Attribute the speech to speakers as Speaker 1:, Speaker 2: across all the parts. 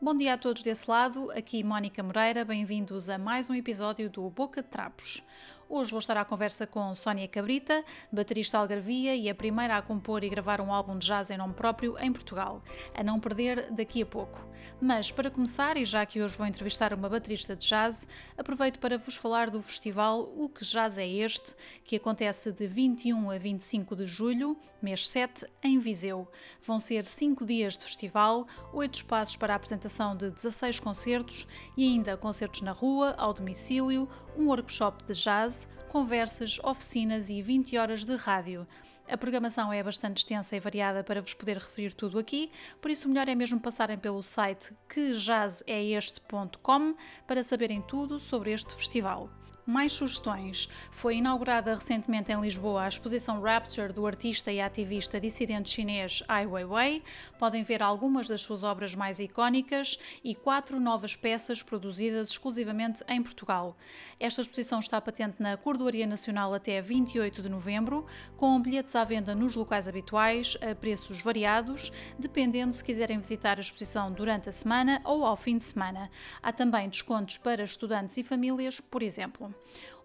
Speaker 1: Bom dia a todos desse lado, aqui Mónica Moreira, bem-vindos a mais um episódio do Boca de Trapos. Hoje vou estar à conversa com Sónia Cabrita, baterista algarvia e a primeira a compor e gravar um álbum de jazz em nome próprio em Portugal, a não perder daqui a pouco. Mas para começar, e já que hoje vou entrevistar uma baterista de jazz, aproveito para vos falar do festival O Que Jazz é Este, que acontece de 21 a 25 de julho, mês 7, em Viseu. Vão ser 5 dias de festival, 8 espaços para a apresentação de 16 concertos e ainda concertos na rua, ao domicílio, um workshop de jazz, conversas, oficinas e 20 horas de rádio. A programação é bastante extensa e variada para vos poder referir tudo aqui, por isso o melhor é mesmo passarem pelo site quejazzeste.com para saberem tudo sobre este festival. Mais sugestões. Foi inaugurada recentemente em Lisboa a exposição Rapture do artista e ativista dissidente chinês Ai Weiwei. Podem ver algumas das suas obras mais icónicas e quatro novas peças produzidas exclusivamente em Portugal. Esta exposição está patente na Cordoaria Nacional até 28 de novembro, com bilhetes à venda nos locais habituais a preços variados, dependendo se quiserem visitar a exposição durante a semana ou ao fim de semana. Há também descontos para estudantes e famílias, por exemplo.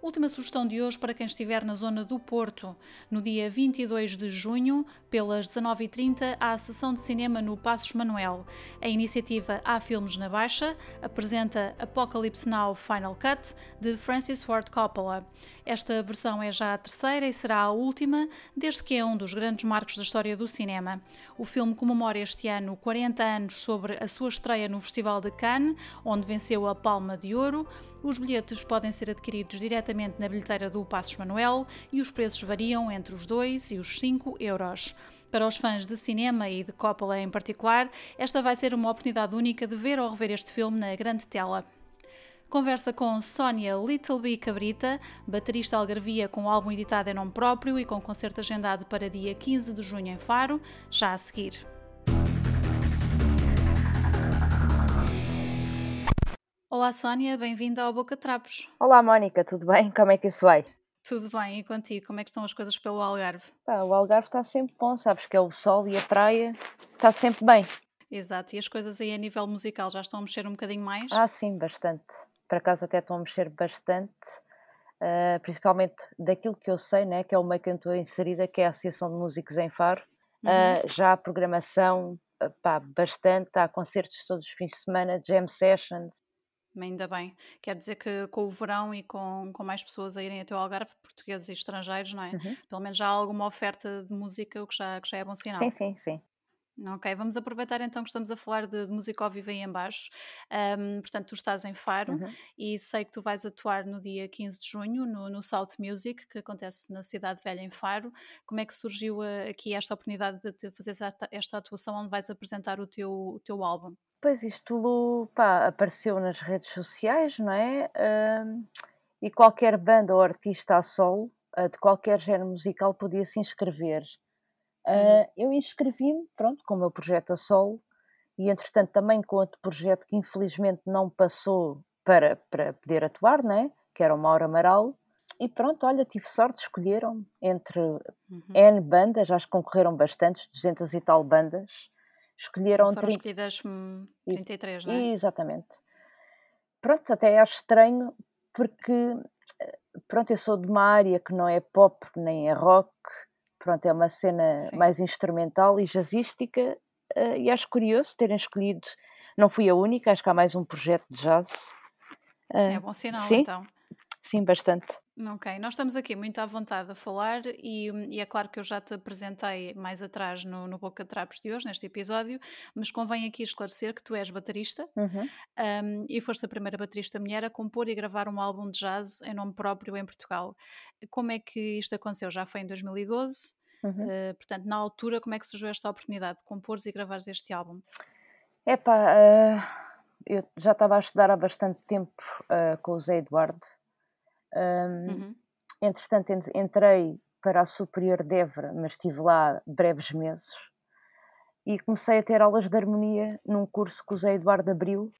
Speaker 1: Última sugestão de hoje para quem estiver na zona do Porto. No dia 22 de junho, pelas 19h30, há a sessão de cinema no Passos Manuel. A iniciativa Há Filmes na Baixa apresenta Apocalypse Now Final Cut, de Francis Ford Coppola. Esta versão é já a terceira e será a última, desde que é um dos grandes marcos da história do cinema. O filme comemora este ano 40 anos sobre a sua estreia no Festival de Cannes, onde venceu a Palma de Ouro. Os bilhetes podem ser adquiridos diretamente na bilheteira do Passos Manuel e os preços variam entre os 2 e os 5 euros. Para os fãs de cinema e de Coppola em particular, esta vai ser uma oportunidade única de ver ou rever este filme na grande tela. Conversa com Sónia Little B Cabrita, baterista algarvia com álbum editado em nome próprio e com concerto agendado para dia 15 de junho em Faro, já a seguir. Olá Sónia, bem-vinda ao Boca Trapos.
Speaker 2: Olá Mónica, tudo bem? Como é que isso vai?
Speaker 1: Tudo bem, e contigo? Como é que estão as coisas pelo Algarve?
Speaker 2: Pá, o Algarve está sempre bom, sabes que é o sol e a praia, está sempre bem.
Speaker 1: Exato, e as coisas aí a nível musical já estão a mexer um bocadinho mais?
Speaker 2: Ah, sim, bastante por acaso até estão a mexer bastante, uh, principalmente daquilo que eu sei, né, que é o meio que eu estou inserida, que é a Associação de Músicos em Faro. Uhum. Uh, já a programação, pá, bastante, há concertos todos os fins de semana, jam sessions.
Speaker 1: Ainda bem. Quer dizer que com o verão e com, com mais pessoas a irem até o Algarve, portugueses e estrangeiros, não é? Uhum. Pelo menos já há alguma oferta de música, o que já, que já é bom sinal.
Speaker 2: Sim, sim, sim.
Speaker 1: Ok, vamos aproveitar então que estamos a falar de, de música ao vivo aí em baixo. Um, portanto, tu estás em Faro uhum. e sei que tu vais atuar no dia 15 de junho no, no South Music, que acontece na Cidade Velha em Faro. Como é que surgiu uh, aqui esta oportunidade de fazer esta, esta, atuação onde vais apresentar o teu, o teu álbum?
Speaker 2: Pois isto pá, apareceu nas redes sociais, não é? Uh, e qualquer banda ou artista a solo, uh, de qualquer género musical, podia se inscrever. Uh, eu inscrevi-me, pronto, com o meu projeto a solo e entretanto também com outro projeto que infelizmente não passou para, para poder atuar, né? que era o Mauro Amaral. E pronto, olha, tive sorte, escolheram entre uhum. N bandas, acho que concorreram bastantes, 200 e tal bandas.
Speaker 1: Escolheram Sim, foram 30... escolhidas 33, não é?
Speaker 2: Exatamente. Pronto, até acho estranho porque, eh, pronto, eu sou de uma área que não é pop nem é rock, pronto, é uma cena Sim. mais instrumental e jazzística uh, e acho curioso terem escolhido, não fui a única, acho que há mais um projeto de jazz.
Speaker 1: É bom sinal sim, então.
Speaker 2: Sim, bastante.
Speaker 1: Ok, nós estamos aqui muito à vontade a falar e, e, é claro que eu já te apresentei mais atrás no, no Boca Trapos de hoje, neste episódio, mas convém aqui esclarecer que tu és baterista uhum. um, e foste a primeira baterista mulher a compor e gravar um álbum de jazz em nome próprio em Portugal. Como é que isto aconteceu? Já foi em 2012? Uhum. Uh, portanto, na altura, como é que surgiu esta oportunidade de compores e gravares este álbum?
Speaker 2: Epá, uh, eu já estava a estudar há bastante tempo uh, com o Zé Eduardo um, uhum. Entretanto, entrei para a Superior de Évora, mas estive lá breves meses e comecei a ter aulas de harmonia num curso que Zé Eduardo abriu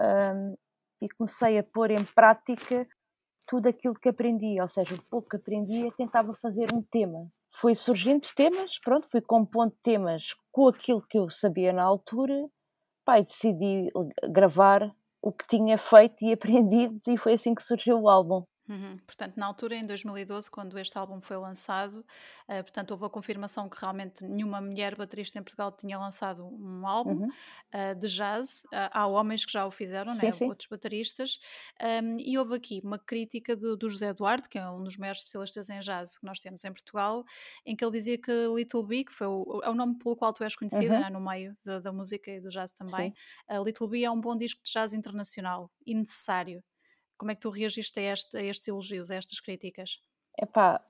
Speaker 2: um, e comecei a pôr em prática tudo aquilo que aprendia, ou seja, o pouco que aprendia tentava fazer um tema. Foi surgindo temas, pronto, fui compondo temas com aquilo que eu sabia na altura, e decidi gravar o que tinha feito e aprendido e foi assim que surgiu o álbum.
Speaker 1: Uhum. Portanto, na altura, em 2012, quando este álbum foi lançado, uh, portanto, houve a confirmação que realmente nenhuma mulher baterista em Portugal tinha lançado um álbum
Speaker 2: Uhum.
Speaker 1: uh, de jazz. Uh, há homens que já o fizeram,
Speaker 2: Sim,
Speaker 1: né?
Speaker 2: sim.
Speaker 1: outros bateristas. Um, e houve aqui uma crítica do, do José Eduardo, que é um dos maiores especialistas em jazz que nós temos em Portugal, em que ele dizia que Little Big, que foi o, é o nome pelo qual tu és conhecida
Speaker 2: Uhum.
Speaker 1: né? no meio da, da música e do jazz também, Little Big é um bom disco de jazz internacional e necessário. Como é que tu reagiste a, este, a estes elogios, a estas críticas?
Speaker 2: Epá,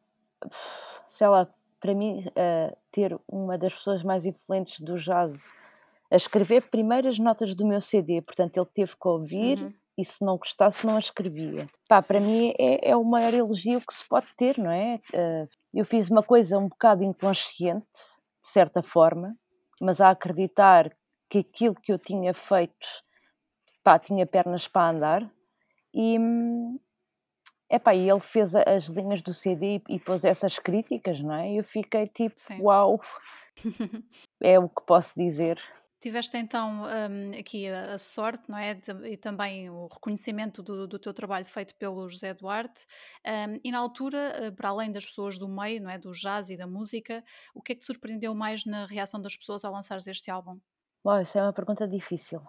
Speaker 2: sei lá, para mim, uh, ter uma das pessoas mais influentes do jazz a escrever primeiras notas do meu CD, portanto, ele teve que ouvir
Speaker 1: Uhum.
Speaker 2: e se não gostasse, não a escrevia. Pá, para mim é, é o maior elogio que se pode ter, não é? Uh, eu fiz uma coisa um bocado inconsciente, de certa forma, mas a acreditar que aquilo que eu tinha feito, pá, tinha pernas para andar e, hum, epá, e ele fez as linhas do CD e, pôs essas críticas, não é? E eu fiquei tipo,
Speaker 1: Sim.
Speaker 2: uau, é o que posso dizer.
Speaker 1: Tiveste então hum, aqui a, sorte, não é? E também o reconhecimento do, do teu trabalho feito pelo José Duarte. hum, e na altura, eh, para além das pessoas do meio, não é? Do jazz e da música, o que é que te surpreendeu mais na reação das pessoas ao lançares este álbum?
Speaker 2: Uau, isso é uma pergunta difícil.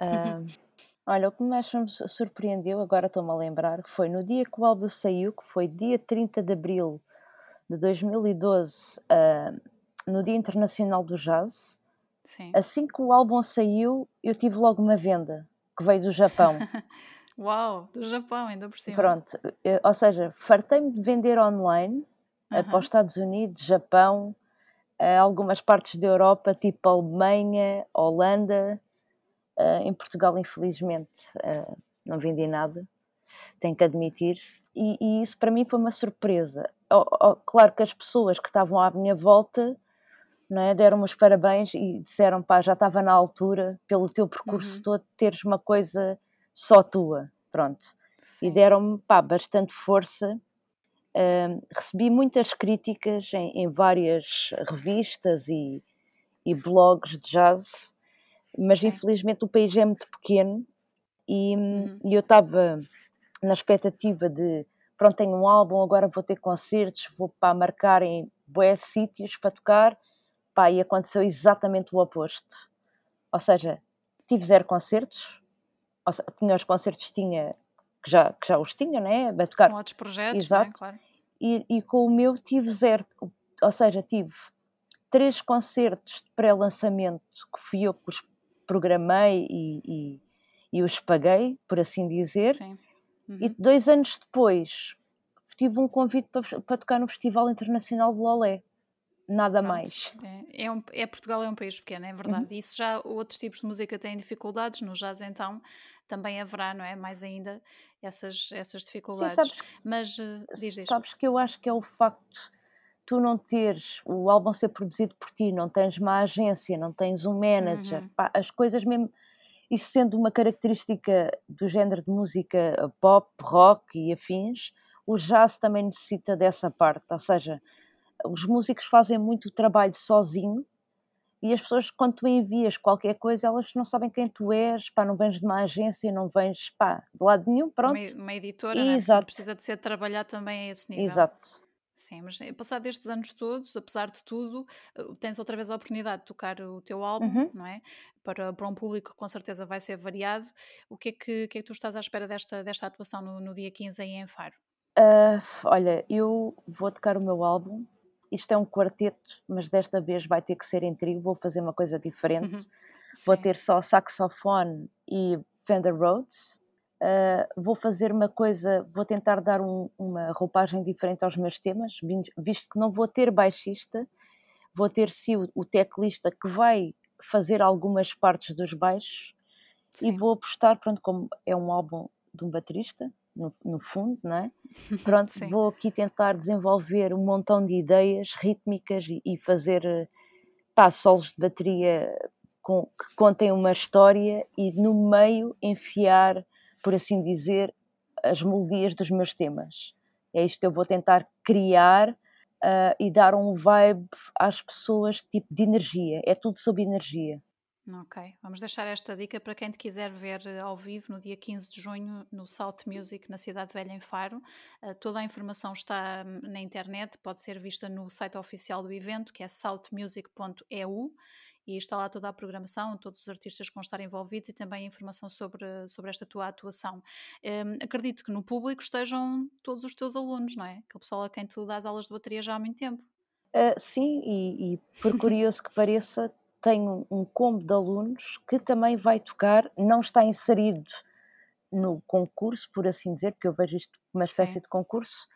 Speaker 2: Ah, olha, o que mais me surpreendeu, agora estou-me a lembrar, foi no dia que o álbum saiu, que foi dia 30 de abril de 2012, ah, no Dia Internacional do Jazz.
Speaker 1: Sim.
Speaker 2: Assim que o álbum saiu, eu tive logo uma venda, que veio do Japão.
Speaker 1: Uau, do Japão, ainda por cima.
Speaker 2: Pronto, eh, ou seja, fartei-me de vender online eh, para
Speaker 1: Aham.
Speaker 2: os Estados Unidos, Japão, eh, algumas partes da Europa, tipo Alemanha, Holanda. Eh, em Portugal, infelizmente, eh, não vendi nada, tenho que admitir. E, e isso para mim foi uma surpresa. Ó- ó, claro que as pessoas que estavam à minha volta é, deram-me os parabéns e disseram: pá, já estava na altura, pelo teu percurso
Speaker 1: Uhum.
Speaker 2: todo, teres uma coisa só tua. Pronto e
Speaker 1: Sim.
Speaker 2: deram-me pá, bastante força. Ahm, recebi muitas críticas em, em várias revistas e, e blogs de jazz, mas
Speaker 1: Sim.
Speaker 2: infelizmente o país é muito pequeno e, hum,
Speaker 1: Uhum.
Speaker 2: e eu estava na expectativa de pronto, tenho um álbum, agora vou ter concertos, vou para marcar em bué sítios para tocar, pá, e aconteceu exatamente o oposto. Ou seja, tive zero concertos, seja, tinha os concertos tinha, que, já, que já os tinha, né? A tocar
Speaker 1: Com outros projetos, é?
Speaker 2: Exato.
Speaker 1: Claro.
Speaker 2: e, e com o meu tive zero, ou seja, tive três concertos de pré-lançamento que fui eu que os programei e, e, e os paguei, por assim dizer,
Speaker 1: Sim.
Speaker 2: e
Speaker 1: Uhum.
Speaker 2: dois anos depois tive um convite para, para tocar no Festival Internacional de Lolé, nada
Speaker 1: Pronto.
Speaker 2: mais.
Speaker 1: É, é, um, é Portugal é um país pequeno, é verdade.
Speaker 2: Uhum.
Speaker 1: E se já outros tipos de música têm dificuldades, no jazz então também haverá, não é? Mais ainda essas, essas
Speaker 2: Sim,
Speaker 1: dificuldades.
Speaker 2: sabes,
Speaker 1: Mas eh, diz, diz.
Speaker 2: sabes que eu acho que é o facto tu não teres o álbum ser produzido por ti, não tens uma agência, não tens um manager,
Speaker 1: Uhum.
Speaker 2: pá, as coisas mesmo, isso sendo uma característica do género de música pop, rock e afins, o jazz também necessita dessa parte, ou seja, os músicos fazem muito trabalho sozinho e as pessoas, quando tu envias qualquer coisa, elas não sabem quem tu és, pá, não vens de uma agência, não vens, pá, de lado nenhum, pronto.
Speaker 1: Uma, uma editora, é? Portanto,
Speaker 2: Exato,
Speaker 1: precisa de ser trabalhado também a esse nível.
Speaker 2: exato.
Speaker 1: Sim, mas eh, passado estes anos todos, apesar de tudo, eh, tens outra vez a oportunidade de tocar o teu álbum,
Speaker 2: Uhum.
Speaker 1: não é? Para, para um público que com certeza vai ser variado. O que é que, que, é que tu estás à espera desta, desta atuação no, no dia 15 aí em Faro?
Speaker 2: Ah, olha, eu vou tocar o meu álbum. Isto é um quarteto, mas desta vez vai ter que ser em trio. Vou fazer uma coisa diferente. Vou
Speaker 1: Sim,
Speaker 2: ter só saxofone e Fender Rhodes. Ah, vou fazer uma coisa, vou tentar dar um- uma roupagem diferente aos meus temas, visto que não vou ter baixista, vou ter sim o, o teclista que vai fazer algumas partes dos baixos e
Speaker 1: sim,
Speaker 2: vou apostar, pronto, como é um álbum de um baterista, no, no fundo, não é? Pronto,
Speaker 1: sim.
Speaker 2: vou aqui tentar desenvolver um montão de ideias rítmicas e, e fazer eh, pá, solos de bateria com- que contem uma história e no meio enfiar, por assim dizer, as melodias dos meus temas. É isto que eu vou tentar criar uh, e dar um vibe às pessoas, tipo de energia. É tudo sobre energia.
Speaker 1: Ok, vamos deixar esta dica para quem te quiser ver eh, ao vivo no dia 15 de junho no Salt Music na Cidade Velha em Faro. Uh, toda a informação está hum, na internet, pode ser vista no site oficial do evento que é saltmusic.eu e está lá toda a programação, todos os artistas que vão estar envolvidos e também a informação sobre, sobre esta tua atuação. Um, acredito que no público estejam todos os teus alunos, não é? Aquele pessoal a quem tu dás aulas de bateria já há muito tempo.
Speaker 2: Uh, sim, e, e por curioso que pareça, tenho um combo de alunos que também vai tocar, não está inserido no concurso, por assim dizer, porque eu vejo isto como uma espécie Sim. de concurso,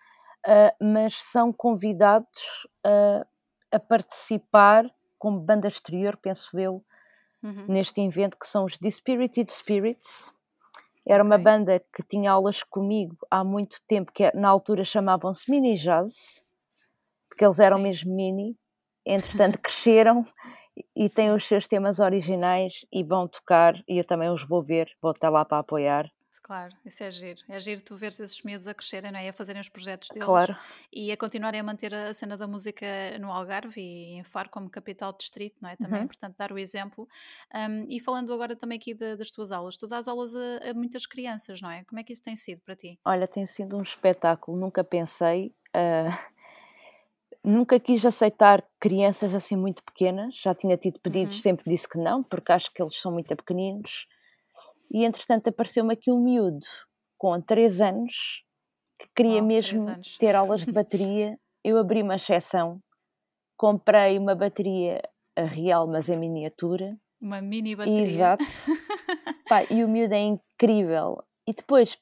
Speaker 2: uh, mas são convidados uh, a participar como banda exterior, penso eu, uhum. neste evento, que são os Dispirited Spirits. Era okay. uma banda que tinha aulas comigo há muito tempo, que na altura chamavam-se Mini Jazz, porque eles eram Sim. mesmo mini, entretanto cresceram e têm os seus temas originais e vão tocar e eu também os vou ver, vou estar lá para apoiar.
Speaker 1: Claro, isso é giro. É giro tu veres esses miúdos a crescerem, não é? a fazerem os projetos deles
Speaker 2: claro.
Speaker 1: e a continuarem a manter a cena da música no Algarve e em Faro como capital distrito, não é? Também uhum. é importante dar o exemplo. Um, e falando agora também aqui de, das tuas aulas, tu dás aulas a, a, muitas crianças, não é? Como é que isso tem sido para ti?
Speaker 2: Olha, tem sido um espetáculo, nunca pensei. Uh Nunca quis aceitar crianças assim muito pequenas, já tinha tido pedidos, uhum. sempre disse que não, porque acho que eles são muito pequeninos. E entretanto apareceu-me aqui um miúdo com 3 anos que queria oh, mesmo ter aulas de bateria. Eu abri uma exceção, comprei uma bateria real, mas em miniatura.
Speaker 1: Uma mini bateria.
Speaker 2: Exato. Pá, e o miúdo é incrível. E depois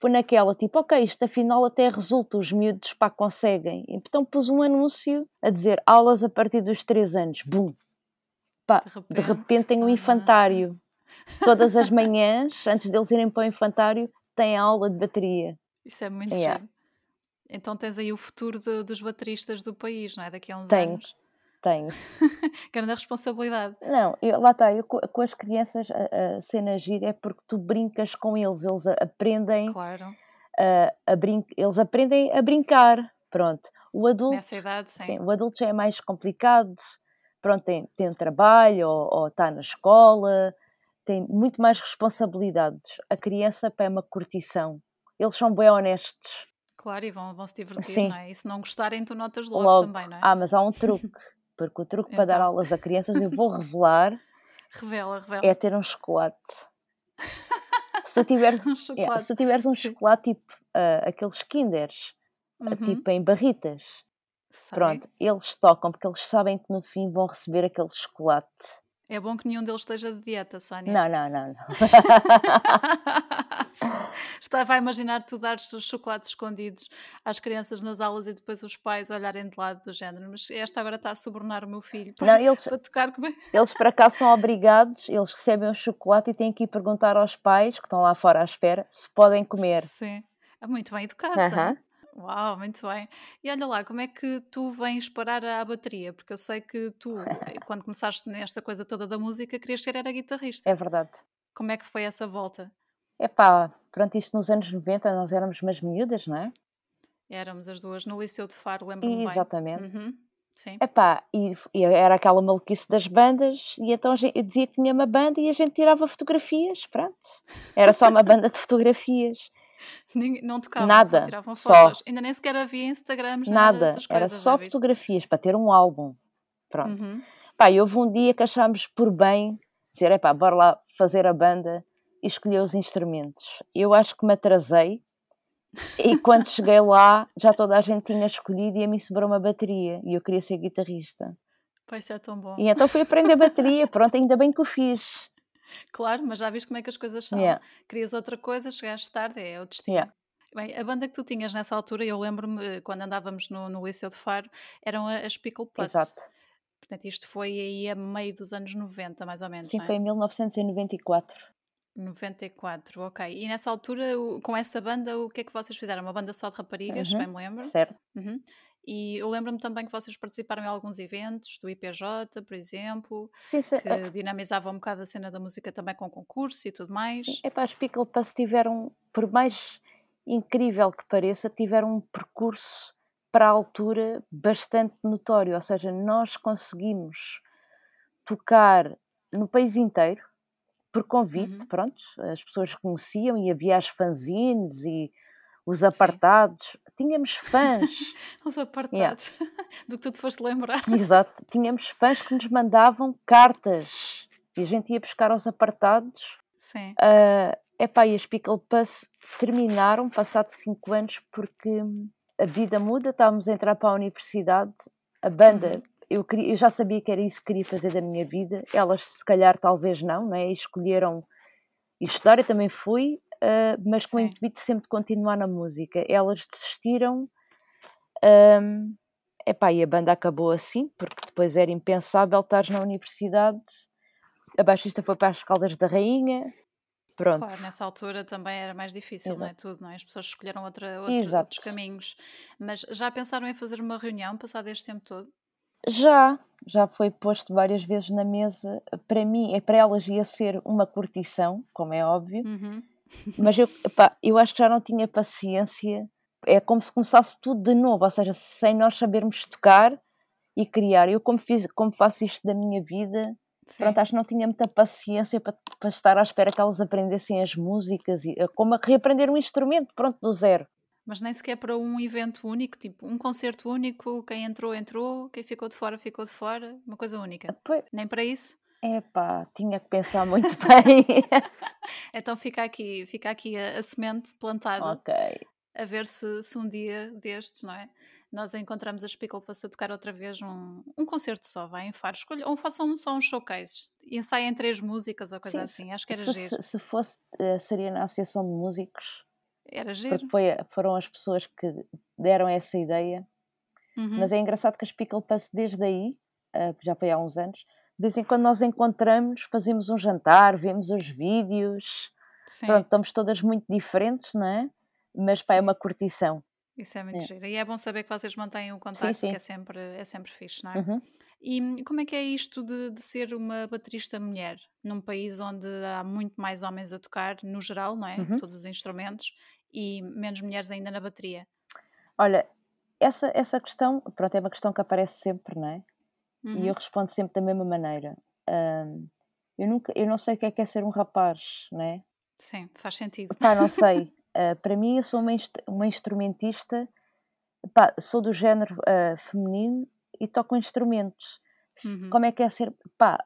Speaker 2: foi naquela, tipo, ok, isto afinal até resulta, os miúdos pá, conseguem. Então pus um anúncio a dizer aulas a partir dos 3 anos. Bum! Pá, de repente, de repente tem um infantário. Todas as manhãs, antes deles irem para o infantário, tem aula de bateria.
Speaker 1: Isso é muito yeah. Então tens aí o futuro de, dos bateristas do país, não é? Daqui a uns Tenho. anos
Speaker 2: tenho.
Speaker 1: Grande responsabilidade.
Speaker 2: Não, eu, lá está, eu, com as crianças a, a cena gira é porque tu brincas com eles, eles aprendem.
Speaker 1: Claro.
Speaker 2: A, a brin eles aprendem a brincar. Pronto. O adulto.
Speaker 1: Nessa idade, sim. sim
Speaker 2: o adulto já é mais complicado. Pronto, tem, tem um trabalho ou, ou está na escola, tem muito mais responsabilidades. A criança é uma curtição. Eles são bem honestos.
Speaker 1: Claro, e vão, vão se divertir, Sim. não é? E se não gostarem, tu notas logo, logo, também, não é?
Speaker 2: Ah, mas há um truque. Porque o truque para dar então. aulas a crianças, eu vou revelar,
Speaker 1: Revela, revela.
Speaker 2: é ter um chocolate. Se tu, tiver, Um é, se tiveres um Sim. chocolate tipo uh, aqueles Kinders, uh, Uhum. tipo em barritas, Sei. pronto, eles tocam porque eles sabem que no fim vão receber aquele chocolate.
Speaker 1: É bom que nenhum deles esteja de dieta, Sónia.
Speaker 2: Não, não, não, não.
Speaker 1: Estava a imaginar tu dares os chocolates escondidos às crianças nas aulas e depois os pais olharem de lado do género. Mas esta agora está a subornar o meu filho para, não, eles, para tocar.
Speaker 2: Eles para cá são obrigados, eles recebem o chocolate e têm que ir perguntar aos pais que estão lá fora à espera se podem comer.
Speaker 1: Sim, é muito bem educados. Uh -huh. Uau, muito bem. E olha lá, como é que tu vens parar à bateria? Porque eu sei que tu, eh, quando começaste nesta coisa toda da música, querias ser era guitarrista.
Speaker 2: É verdade.
Speaker 1: Como é que foi essa volta?
Speaker 2: É pá, pronto, isto nos anos 90 nós éramos umas miúdas, não é?
Speaker 1: Éramos as duas no Liceu de Faro, lembro-me bem.
Speaker 2: Exatamente.
Speaker 1: Uhum, sim.
Speaker 2: Epá, e, e era aquela maluquice das bandas, e então eu dizia que tinha uma banda e a gente tirava fotografias, pronto. Era só uma banda de fotografias.
Speaker 1: Não tocavam, nada, só tiravam fotos. Ainda nem sequer havia Instagrams, nada, nada coisas,
Speaker 2: Era só fotografias para ter um álbum. Pronto. Uhum. Pá, e houve um dia que achámos por bem dizer, epá, bora lá fazer a banda e escolher os instrumentos. Eu acho que me atrasei e quando cheguei lá já toda a gente tinha escolhido e a mim sobrou uma bateria e eu queria ser guitarrista.
Speaker 1: Pois é tão bom.
Speaker 2: E então fui aprender bateria, pronto, ainda bem que o fiz.
Speaker 1: Claro, mas já viste como é que as coisas são. Yeah. Querias outra coisa, chegaste tarde, é o destino. Yeah. Bem, a banda que tu tinhas nessa altura, eu lembro-me eh, quando andávamos no, no Liceu de Faro, eram as Pickle Plus. Exato. Portanto, isto foi aí a meio dos anos 90, mais ou menos.
Speaker 2: Sim,
Speaker 1: é?
Speaker 2: foi em 1994.
Speaker 1: 94, ok. E nessa altura, com essa banda, o que é que vocês fizeram? Uma banda só de raparigas, uhum, bem me lembro?
Speaker 2: Certo.
Speaker 1: Uhum. E eu lembro-me também que vocês participaram em alguns eventos do IPJ, por exemplo, sim, sim. que é. dinamizavam um bocado a cena da música também com concurso e tudo mais.
Speaker 2: Sim, é para as Pickle Pass tiveram, por mais incrível que pareça, tiveram um percurso para a altura bastante notório, ou seja, nós conseguimos tocar no país inteiro, por convite,
Speaker 1: Uhum.
Speaker 2: pronto, as pessoas conheciam e havia as fanzines e os
Speaker 1: Sim.
Speaker 2: apartados. Tínhamos fãs,
Speaker 1: Os
Speaker 2: yeah,
Speaker 1: apartados. Do que tu te foste lembrar.
Speaker 2: exato, tínhamos fãs que nos mandavam cartas e a gente ia buscar aos apartados.
Speaker 1: Sim.
Speaker 2: Ah, epá, e as Pickle Puss terminaram passado 5 anos porque a vida muda, estávamos a entrar para a universidade, a banda,
Speaker 1: Uhum.
Speaker 2: eu, queria- eu já sabia que era isso que queria fazer da minha vida, elas se calhar talvez não, não é? Escolheram estudar, eu também fui, ah, mas com o
Speaker 1: Sim.
Speaker 2: intuito sempre de continuar na música. Elas desistiram, ahm, epá, e a banda acabou assim, porque depois era impensável estar na universidade, a baixista foi para as Caldas da Rainha, pronto,
Speaker 1: Claro, nessa altura também era mais difícil, não é?
Speaker 2: exato.
Speaker 1: Tudo, não é? As pessoas escolheram outra, outro- outros
Speaker 2: Exato.
Speaker 1: caminhos. Mas já pensaram em fazer uma reunião passado este tempo todo?
Speaker 2: Já, já foi posto várias vezes na mesa. Para mim, é para elas ia ser uma curtição, como é óbvio,
Speaker 1: Uhum.
Speaker 2: Mas eu, epá, eu acho que já não tinha paciência. É como se começasse tudo de novo, ou seja, sem nós sabermos tocar e criar. Eu, como, fiz, como faço isto da minha vida, pronto,
Speaker 1: Sim.
Speaker 2: acho que não tinha muita paciência para, para estar à espera que elas aprendessem as músicas, e, é como a reaprender um instrumento, pronto, do zero.
Speaker 1: Mas nem sequer para um evento único, tipo um concerto único, quem entrou, entrou, quem ficou de fora, ficou de fora, uma coisa única.
Speaker 2: Pois,
Speaker 1: Nem para isso?
Speaker 2: Epá, tinha que pensar muito bem.
Speaker 1: Então fica aqui, fica aqui a, a semente plantada,
Speaker 2: ok.
Speaker 1: a ver se, se um dia destes, não é? Nós encontramos as Pickle para tocar outra vez um, um concerto só, vai em Faro. Escolha, ou façam só uns showcases. Ensaiem três músicas ou coisa
Speaker 2: Sim,
Speaker 1: assim. Acho que era
Speaker 2: se,
Speaker 1: giro.
Speaker 2: se- se fosse, eh, seria na Associação de Músicos,
Speaker 1: Era
Speaker 2: porque
Speaker 1: giro.
Speaker 2: foi, a- foram as pessoas que deram essa ideia. Mas
Speaker 1: Uhum.
Speaker 2: é engraçado que as Pickle Puss, desde aí, eh, já foi há uns anos, de vez em quando nós encontramos, fazemos um jantar, vemos os vídeos, pronto,
Speaker 1: Sim,
Speaker 2: estamos todas muito diferentes, não é? Mas pá, é uma
Speaker 1: sim.
Speaker 2: curtição.
Speaker 1: Isso é muito
Speaker 2: É.
Speaker 1: giro. E é bom saber que vocês mantêm o
Speaker 2: Sim,
Speaker 1: contacto, que
Speaker 2: sim.
Speaker 1: é sempre, é sempre fixe, não é?
Speaker 2: Uhum.
Speaker 1: E hum, como é que é isto de, de ser uma baterista mulher num país onde há muito mais homens a tocar, no geral, não é?
Speaker 2: Uhum.
Speaker 1: Todos os instrumentos, e menos mulheres ainda na bateria.
Speaker 2: Olha, essa, essa questão, pronto, é uma questão que aparece sempre, não é? E eu
Speaker 1: Uhum.
Speaker 2: respondo sempre da mesma maneira. Ahm, eu, nunca, eu não sei o que é que é ser um rapaz, não é?
Speaker 1: Sim, faz sentido.
Speaker 2: Pá, não sei. Ah, para mim, eu sou uma, inst- uma instrumentista, pá, sou do género ah, feminino e toco instrumentos.
Speaker 1: Uhum.
Speaker 2: Como é que é ser, pá,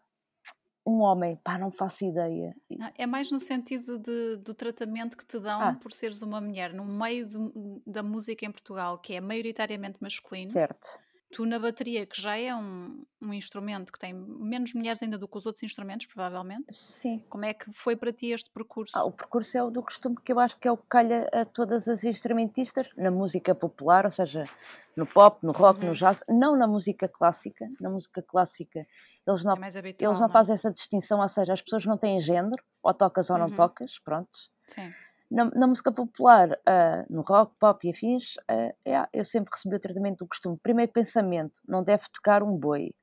Speaker 2: um homem? Pá, não faço ideia.
Speaker 1: Não, É mais no sentido de- do tratamento que te dão
Speaker 2: Ah,
Speaker 1: por seres uma mulher, no meio de- da música em Portugal, que é maioritariamente masculino.
Speaker 2: certo.
Speaker 1: Tu na bateria, que já é um, um instrumento que tem menos mulheres ainda do que os outros instrumentos, provavelmente.
Speaker 2: Sim.
Speaker 1: Como é que foi para ti este
Speaker 2: Ah,
Speaker 1: percurso?
Speaker 2: o percurso é o do costume, que eu acho que é o que calha a todas as instrumentistas, na música popular, ou seja, no pop, no rock, no
Speaker 1: Uhum.
Speaker 2: jazz, não na música clássica. Na música clássica, eles não,
Speaker 1: É mais
Speaker 2: eles
Speaker 1: habitual,
Speaker 2: não
Speaker 1: não é?
Speaker 2: fazem essa distinção, ou seja, as pessoas não têm género, ou tocas ou não
Speaker 1: Uhum.
Speaker 2: tocas, pronto.
Speaker 1: Sim.
Speaker 2: Na, na música popular, ah, no rock, pop e afins, ah, é, eu sempre recebi o tratamento do costume. Primeiro pensamento, não deve tocar um boi.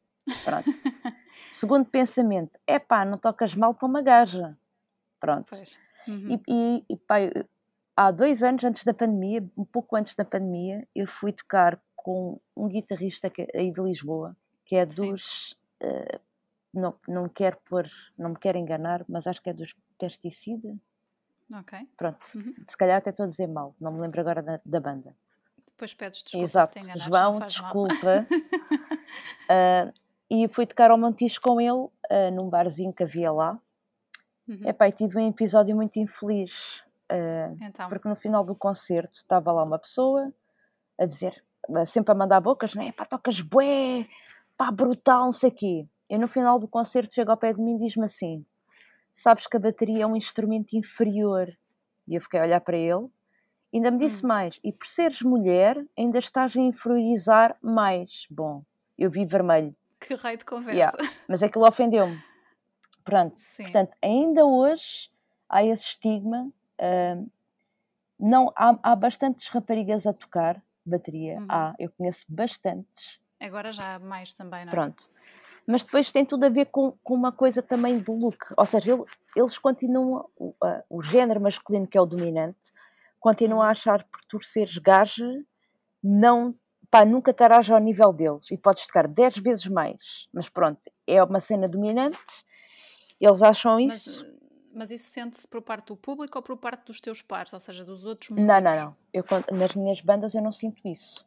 Speaker 2: Pronto. Segundo pensamento, é pá, não tocas mal para uma gaja. Pronto.
Speaker 1: Uhum.
Speaker 2: E, e, e pá, eu- há dois anos antes da pandemia, um pouco antes da pandemia, eu fui tocar com um guitarrista que, aí de Lisboa, que é dos. ah, não, não quero pôr, não me quero enganar, mas acho que é dos pesticida.
Speaker 1: Ok.
Speaker 2: Pronto,
Speaker 1: Uhum.
Speaker 2: se calhar até estou a dizer mal, não me lembro agora da, da banda.
Speaker 1: Depois pedes desculpa se
Speaker 2: Exato,
Speaker 1: te enganares, não
Speaker 2: João, desculpa. Ah, e fui tocar ao Montijo com ele, ah, num barzinho que havia lá.
Speaker 1: Uhum.
Speaker 2: Epá, e tive um episódio muito infeliz, ah,
Speaker 1: Então,
Speaker 2: porque no final do concerto estava lá uma pessoa a dizer, sempre a mandar bocas, não é? Pá, tocas bué, pá, brutal, não sei o quê. Eu no final do concerto chego ao pé de mim e diz-me assim, sabes que a bateria é um instrumento inferior. E eu fiquei a olhar para ele, ainda me disse
Speaker 1: Hum.
Speaker 2: mais, e por seres mulher, ainda estás a inferiorizar mais. Bom, eu vi vermelho,
Speaker 1: que raio de conversa.
Speaker 2: yeah, mas aquilo ofendeu-me. Pronto,
Speaker 1: Sim.
Speaker 2: portanto, ainda hoje há esse estigma. ah, não, há, há bastantes raparigas a tocar bateria,
Speaker 1: Uhum.
Speaker 2: há, eu conheço bastantes,
Speaker 1: Agora já há mais também, não é?
Speaker 2: pronto. Mas depois tem tudo a ver com, com uma coisa também de look, ou seja, ele- eles continuam, o, o género masculino que é o dominante, continuo
Speaker 1: Uhum.
Speaker 2: a achar que por tu seres gaja, não, pá, nunca estarás ao nível deles e podes tocar 10 vezes mais. Mas pronto, é uma cena dominante, eles acham
Speaker 1: Mas,
Speaker 2: isso.
Speaker 1: eh, mas isso sente-se por parte do público ou por parte dos teus pares, ou seja, dos outros
Speaker 2: Não, não,
Speaker 1: músicos?
Speaker 2: não. Eu, nas minhas bandas eu não sinto isso.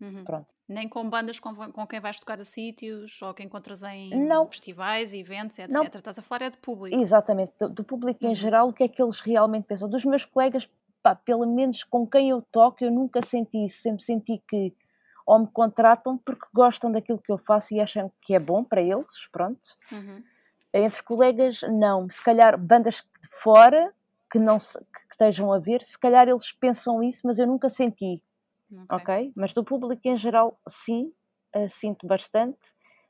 Speaker 1: Uhum.
Speaker 2: Pronto.
Speaker 1: Nem com bandas com, com quem vais tocar a sítios ou que encontras em
Speaker 2: Não.
Speaker 1: festivais, eventos, etc.
Speaker 2: Não.
Speaker 1: Estás a falar é de público.
Speaker 2: Exatamente, do, do público em
Speaker 1: Uhum.
Speaker 2: geral, o que é que eles realmente pensam? Dos meus colegas, pá, pelo menos com quem eu toco, eu nunca senti isso. Sempre senti que ou me contratam porque gostam daquilo que eu faço e acham que é bom para eles, pronto.
Speaker 1: Uhum.
Speaker 2: Entre colegas, não. Se calhar bandas de fora que não se- que estejam a ver, se calhar eles pensam isso, mas eu nunca senti,
Speaker 1: Ok.
Speaker 2: ok? Mas do público em geral, sim, eh, sinto bastante.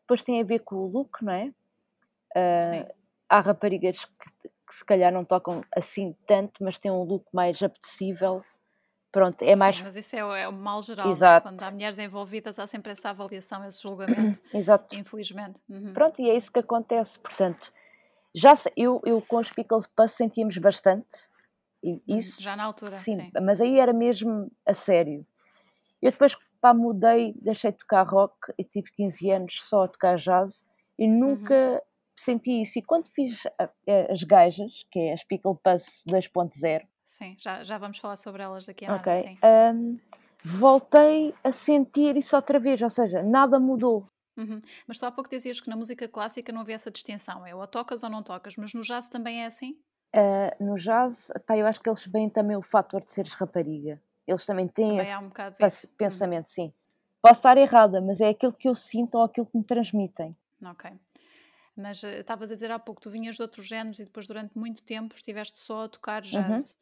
Speaker 2: Depois tem a ver com o look, não é?
Speaker 1: Sim.
Speaker 2: há raparigas que, que se calhar não tocam assim tanto, mas têm um look mais apetecível. Pronto, é mais.
Speaker 1: Sim, mas isso é, o- é o mal geral, é?
Speaker 2: Exato.
Speaker 1: Quando há mulheres envolvidas, há sempre essa avaliação, esse julgamento,
Speaker 2: Exato.
Speaker 1: infelizmente. Uhum.
Speaker 2: Pronto, e é isso que acontece. Portanto, já se- eu, eu com os Pickles Puss sentíamos bastante.
Speaker 1: Uhum.
Speaker 2: isso,
Speaker 1: Já na altura,
Speaker 2: sim,
Speaker 1: sim.
Speaker 2: mas aí era mesmo a sério. Eu depois pá, mudei, deixei de tocar rock e tive 15 anos só a tocar jazz e nunca
Speaker 1: Uhum.
Speaker 2: senti isso. E quando fiz as gajas, que é as Pickle Puss 2.0,
Speaker 1: Sim, já, já vamos falar sobre elas daqui a
Speaker 2: ok,
Speaker 1: nada, sim.
Speaker 2: hum, voltei a sentir isso outra vez, ou seja, nada mudou.
Speaker 1: Uhum. Mas tu há pouco dizias que na música clássica não havia essa distinção, é ou tocas ou não tocas, mas no jazz também é assim?
Speaker 2: Ah, no jazz, pá, eu acho que eles veem também o fator de seres rapariga. Eles também têm
Speaker 1: Também
Speaker 2: esse
Speaker 1: um isso. Uhum.
Speaker 2: pensamento, sim. Posso estar errada, mas é aquilo que eu sinto ou aquilo que me transmitem.
Speaker 1: Ok. Mas eh, estavas a dizer há pouco, tu vinhas de outros géneros e depois durante muito tempo estiveste só a tocar
Speaker 2: Uhum.
Speaker 1: jazz.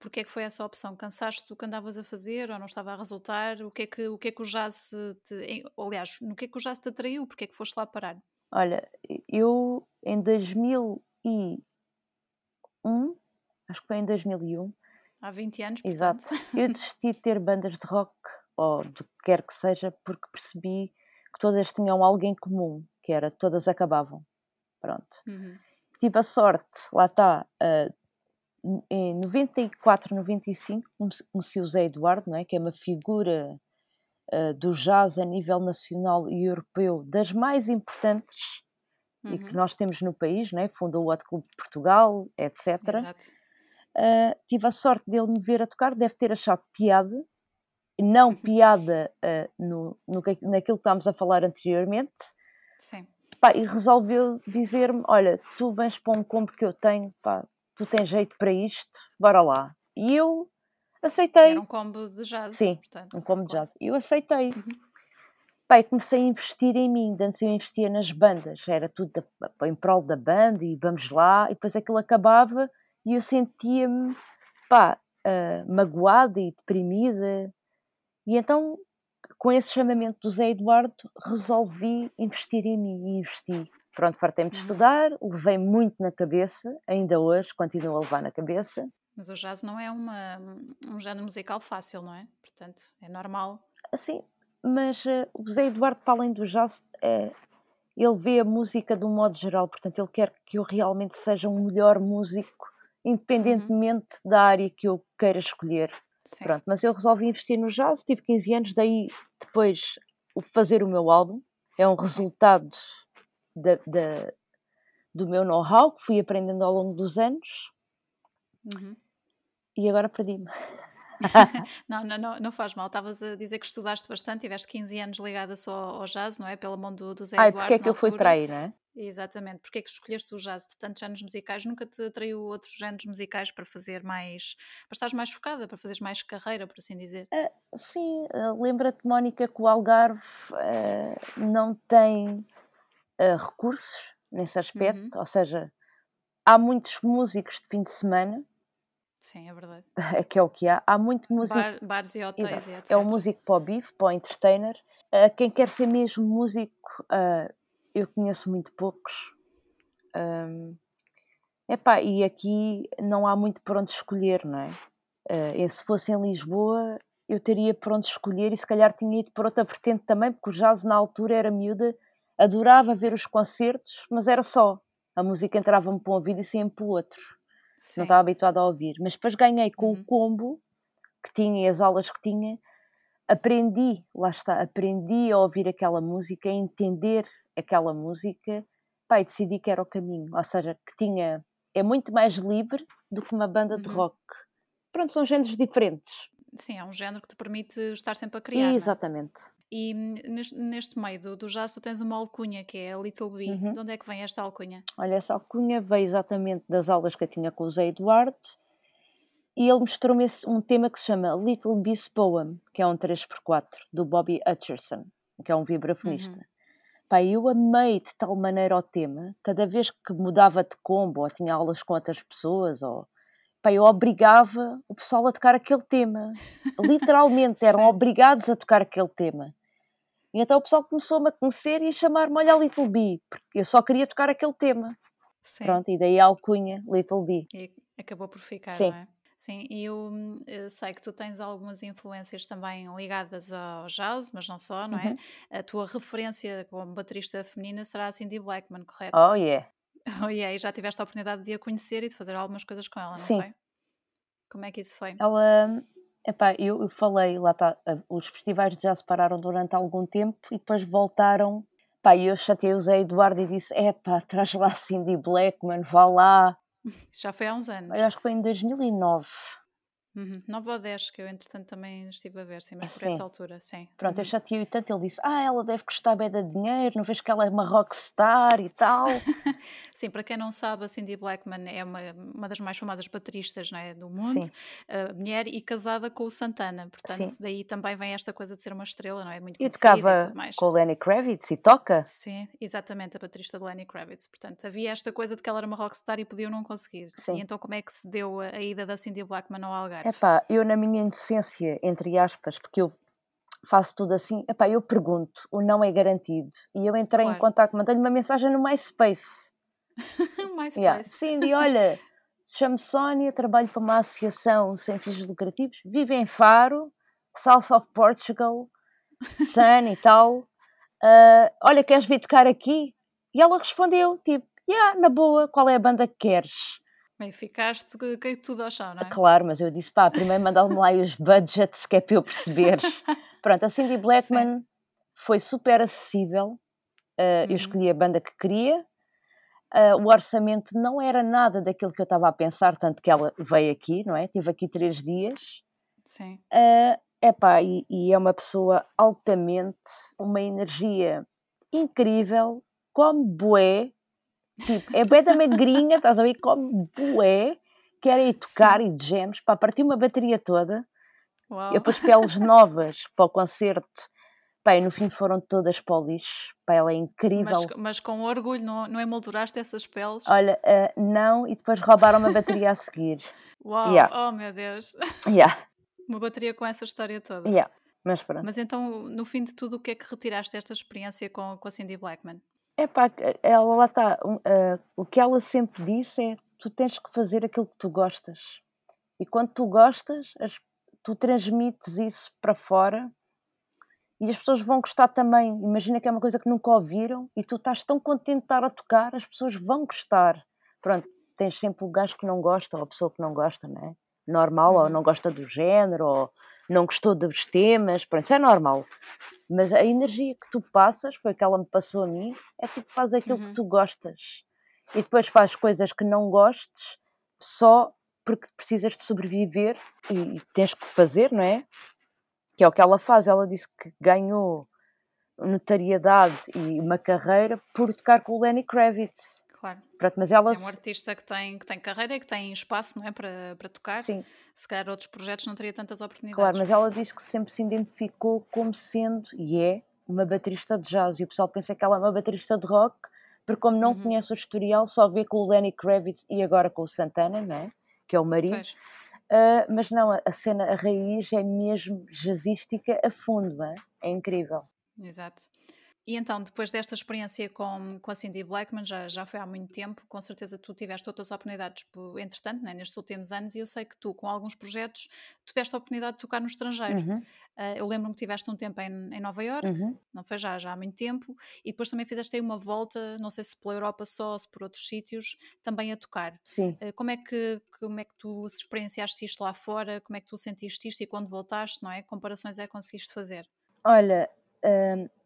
Speaker 1: Porquê é que foi essa opção? Cansaste do que andavas a fazer ou não estava a resultar? O que é que o, que é que o jazz te... Aliás, no que é que o jazz te atraiu? Porquê é que foste lá parar?
Speaker 2: Olha, eu em 2001, acho que foi em 2001,
Speaker 1: Há 20 anos,
Speaker 2: exato,
Speaker 1: portanto.
Speaker 2: eu desisti de ter bandas de rock ou do que quer que seja, porque percebi que todas tinham algo em comum, que era todas acabavam. Pronto.
Speaker 1: Uhum.
Speaker 2: tive a sorte, lá está, n- em 94, 95, conheci o Zé Eduardo, não é? que é uma figura ah, do jazz a nível nacional e europeu, das mais importantes e que
Speaker 1: Uhum.
Speaker 2: nós temos no país, não é? fundou o Hot Clube de Portugal, etc.
Speaker 1: Exato.
Speaker 2: Ah, tive a sorte dele me ver a tocar, deve ter achado piada, não piada ah, no, no naquilo que estávamos a falar anteriormente,
Speaker 1: Sim.
Speaker 2: Pá, e resolveu dizer-me: Olha, tu vens para um combo que eu tenho, pá, tu tens jeito para isto, bora lá. E eu aceitei,
Speaker 1: Era um combo de jazz,
Speaker 2: sim,
Speaker 1: portanto.
Speaker 2: um combo de jazz. Eu aceitei.
Speaker 1: Uhum.
Speaker 2: Pá, comecei a investir em mim. Antes eu investia nas bandas, era tudo da- em prol da banda e vamos lá. E depois aquilo acabava e eu sentia-me, pá, ah, magoada e deprimida. E então, com esse chamamento do Zé Eduardo, resolvi investir em mim e investi. Pronto, fartei-me de
Speaker 1: Uhum.
Speaker 2: estudar, levei muito na cabeça, ainda hoje continuo a levar na cabeça.
Speaker 1: Mas o jazz não é uma, um género musical fácil, não é? Portanto, é normal.
Speaker 2: Assim, mas eh, o Zé Eduardo, para além do jazz, eh, ele vê a música de um modo geral, portanto, ele quer que eu realmente seja um melhor músico,
Speaker 1: Uhum.
Speaker 2: independentemente da área que eu queira escolher.
Speaker 1: Sim.
Speaker 2: Pronto, mas eu resolvi investir no jazz, tive 15 anos, daí depois fazer o meu álbum. É um resultado da, da- do meu know-how que fui aprendendo ao longo dos anos
Speaker 1: Uhum.
Speaker 2: e agora perdi-me.
Speaker 1: Não, não, não, não faz mal. Estavas a dizer que estudaste bastante, tiveste 15 anos ligada só ao jazz, não é? Pela mão do, do Zé
Speaker 2: Ai,
Speaker 1: Eduardo
Speaker 2: porque é que eu fui para aí, não é?
Speaker 1: Exatamente. Porque é que escolheste o jazz de tantos géneros musicais? Nunca te atraiu outros géneros musicais para fazer mais. para estares mais focada, para fazeres mais carreira, por assim dizer?
Speaker 2: Ah, sim, ah, lembra-te, Mónica, que o Algarve ah, não tem recursos nesse aspecto,
Speaker 1: Uhum.
Speaker 2: ou seja, há muitos músicos de fim de semana,
Speaker 1: Sim, é verdade.
Speaker 2: é que é o que há, há muito músico,
Speaker 1: Bar- bares e hotéis e
Speaker 2: é o
Speaker 1: etc.
Speaker 2: músico para o bife, para o entertainer. Ah, quem quer ser mesmo músico, ah, eu conheço muito poucos. Ahm, epá, e aqui não há muito por onde escolher, não é? E se fosse em Lisboa, eu teria por onde escolher e se calhar tinha ido por outra vertente também, porque o jazz na altura era miúda, adorava ver os concertos, mas era só. A música entrava-me para um ouvido e saía-me para o outro. Não
Speaker 1: Sim.
Speaker 2: estava habituada a ouvir. Mas depois ganhei com o
Speaker 1: Uhum.
Speaker 2: combo que tinha e as aulas que tinha, aprendi, lá está, aprendi a ouvir aquela música, a entender aquela música, pá, e decidi que era o caminho, ou seja, que tinha, é muito mais livre do que uma banda de
Speaker 1: Uhum.
Speaker 2: rock. Pronto, são géneros diferentes.
Speaker 1: Sim, é um género que te permite estar sempre a criar, não é?
Speaker 2: Exatamente.
Speaker 1: E neste, neste meio do, do jazz tu tens uma alcunha que é a Little B.
Speaker 2: Uhum.
Speaker 1: De onde é que vem esta alcunha?
Speaker 2: Olha, essa alcunha veio exatamente das aulas que eu tinha com o Zé Eduardo e ele mostrou-me um tema que se chama Little Beast Poem, que é um 3x4 do Bobby Hutcherson, que é um vibrafonista.
Speaker 1: Uhum.
Speaker 2: Pá, eu amei de tal maneira o tema, cada vez que mudava de combo ou tinha aulas com outras pessoas, ou, pá, eu obrigava o pessoal a tocar aquele tema. Literalmente, eram obrigados a tocar aquele tema. E então o pessoal começou-me a conhecer e a chamar-me, olha Little B, porque eu só queria tocar aquele tema.
Speaker 1: Sim.
Speaker 2: Pronto, e daí a alcunha Little B.
Speaker 1: E acabou por ficar,
Speaker 2: Sim.
Speaker 1: não é? Sim, e eu eh, sei que tu tens algumas influências também ligadas ao jazz, mas não só, não é?
Speaker 2: Uhum.
Speaker 1: A tua referência como baterista feminina será a Cindy Blackman, correto?
Speaker 2: Oh yeah.
Speaker 1: Oh, e aí já tiveste a oportunidade de a conhecer e de fazer algumas coisas com ela, não
Speaker 2: Sim.
Speaker 1: foi? Como é que isso foi?
Speaker 2: Ela, epá, eu, eu falei, lá está, a- os festivais de jazz pararam durante algum tempo e depois voltaram. Pá, eu chateei o Zé Eduardo e disse: epá, traz lá a Cindy Blackman, vá lá.
Speaker 1: Isso já foi há uns anos.
Speaker 2: Eu acho que foi em 2009.
Speaker 1: Uhum. 9 ou 10, que eu entretanto também estive a ver, sim, mas por
Speaker 2: Sim.
Speaker 1: essa altura, sim.
Speaker 2: Pronto, eu
Speaker 1: Uhum.
Speaker 2: chateei-o tanto, ele disse: Ah, ela deve custar bem de dinheiro, não vês que ela é uma rockstar e tal.
Speaker 1: Sim, para quem não sabe, a Cindy Blackman é uma, uma das mais famosas bateristas não é, do mundo, uh, mulher e casada com o Santana, portanto,
Speaker 2: sim.
Speaker 1: daí também vem esta coisa de ser uma estrela, não é? Muito
Speaker 2: E
Speaker 1: e
Speaker 2: tocava
Speaker 1: mais.
Speaker 2: com o Lenny Kravitz e toca?
Speaker 1: Sim, exatamente, a baterista de Lenny Kravitz. Portanto, havia esta coisa de que ela era uma rockstar e podiam não conseguir. E
Speaker 2: Sim.
Speaker 1: então, como é que se deu a, a ida da Cindy Blackman ao Algarve?
Speaker 2: Epá, eu na minha inocência, entre aspas, porque eu faço tudo assim, epá, eu pergunto, o não é garantido. E eu entrei em
Speaker 1: Claro.
Speaker 2: contato, mandei-lhe uma mensagem no MySpace. Yeah.
Speaker 1: MySpace.
Speaker 2: Cindy, olha, chamo Sónia, trabalho para uma associação sem fins lucrativos, vivo em Faro, South of Portugal, Sun e tal. Ah, olha, queres vir tocar aqui? E ela respondeu, tipo, yeah, na boa, qual é a banda que queres?
Speaker 1: Bem, ficaste, caiu tudo ao chão, não é?
Speaker 2: Claro, mas eu disse, pá, primeiro mandar-me lá os budgets, que é para eu perceber. Pronto, a Cindy
Speaker 1: Sim.
Speaker 2: Blackman foi super acessível. ah, eu
Speaker 1: Uhum.
Speaker 2: escolhi a banda que queria. Ah, o orçamento não era nada daquilo que eu estava a pensar, tanto que ela veio aqui, não é? Tive aqui três dias.
Speaker 1: Sim.
Speaker 2: Ah, epá, e, e é uma pessoa altamente, uma energia incrível, come bué, tipo, é bué da magrinha, estás a ver? Come bué, quer ir tocar
Speaker 1: Sim.
Speaker 2: e de gems, para partir uma bateria toda. Eu
Speaker 1: Uau.
Speaker 2: pus peles novas para o concerto, pá, no fim foram todas para o lixo, pá, ela é
Speaker 1: Mas,
Speaker 2: incrível.
Speaker 1: mas com orgulho, não, não emolduraste essas peles?
Speaker 2: Olha, ah, não, e depois roubaram uma bateria a seguir.
Speaker 1: Uau,
Speaker 2: Yeah,
Speaker 1: oh meu Deus.
Speaker 2: yeah,
Speaker 1: Uma bateria com essa história toda.
Speaker 2: yeah. Mas pronto.
Speaker 1: Mas então, no fim de tudo, o que é que retiraste desta experiência com, com a Cindy Blackman?
Speaker 2: Epá, ela lá está. ah, o que ela sempre disse é: tu tens que fazer aquilo que tu gostas. E quando tu gostas, as- tu transmites isso para fora e as pessoas vão gostar também. Imagina que é uma coisa que nunca ouviram e tu estás tão contente de estar a tocar, as pessoas vão gostar. Pronto, tens sempre o gajo que não gosta ou a pessoa que não gosta, não é? Normal, ou
Speaker 1: Uhum.
Speaker 2: não gosta do género, ou não gostou dos temas, pronto, isso é normal. Mas a energia que tu passas, foi a que ela me passou a mim, é que tu fazes aquilo que
Speaker 1: Uhum.
Speaker 2: tu gostas. E depois fazes coisas que não gostes só porque precisas de sobreviver e, e tens que fazer, não é? Que é o que ela faz. Ela disse que ganhou notariedade e uma carreira por tocar com o Lenny Kravitz.
Speaker 1: Claro.
Speaker 2: Pronto, mas ela,
Speaker 1: É um artista que tem, que tem carreira e que tem espaço, não é? Para, para tocar.
Speaker 2: sim,
Speaker 1: Se calhar outros projetos não teria tantas
Speaker 2: claro,
Speaker 1: oportunidades.
Speaker 2: mas ela diz que sempre se identificou como sendo, e é, uma baterista de jazz. E o pessoal pensa que ela é uma baterista de rock, porque como não
Speaker 1: Uhum.
Speaker 2: conhece o historial, só vê com o Lenny Kravitz e agora com o Santana, não é? Que é o marido. Ah, mas não, a, a cena, a raiz é mesmo jazzística a fundo, não é? É incrível.
Speaker 1: Exato. E então, depois desta experiência com, com a Cindy Blackman, já, já foi há muito tempo, com certeza tu tiveste outras oportunidades, entretanto, né, nestes últimos anos, e eu sei que tu, com alguns projetos, tiveste a oportunidade de tocar no estrangeiro. Uhum. Uh, eu lembro-me que tiveste um tempo em, em Nova York, uhum. não foi já, já há muito tempo, e depois também fizeste aí uma volta, não sei se pela Europa só, se por outros sítios, também a tocar. Uh, como, é que, como é que tu experienciaste isto lá fora? Como é que tu sentiste isto e quando voltaste, não é? Comparações é que conseguiste fazer?
Speaker 2: Olha, uh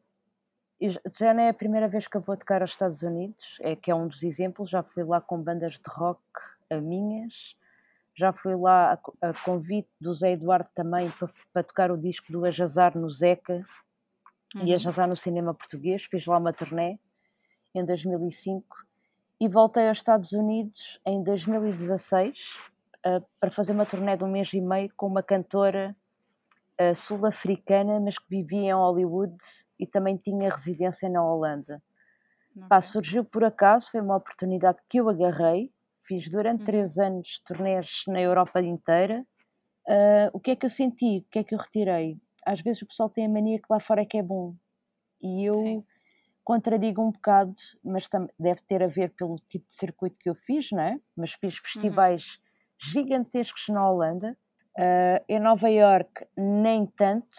Speaker 2: já não é a primeira vez que eu vou tocar aos Estados Unidos, é que é um dos exemplos. Já fui lá com bandas de rock a minhas, já fui lá a, a convite do Zé Eduardo também para, para tocar o disco do Ajazar no Zeca uhum. e Ajazar no cinema português. Fiz lá uma turnê em 2005 e voltei aos Estados Unidos em 2016 uh, para fazer uma turnê de um mês e meio com uma cantora sul-africana, mas que vivia em Hollywood e também tinha residência na Holanda. Okay. Pá, surgiu por acaso, foi uma oportunidade que eu agarrei. Fiz durante uhum. três anos turnês na Europa inteira. Uh, o que é que eu senti? O que é que eu retirei? Às vezes o pessoal tem a mania que lá fora é que é bom. E eu Sim. contradigo um bocado, mas deve ter a ver pelo tipo de circuito que eu fiz, não é? Mas fiz uhum. festivais uhum. gigantescos na Holanda, Uh, em Nova York, nem tanto,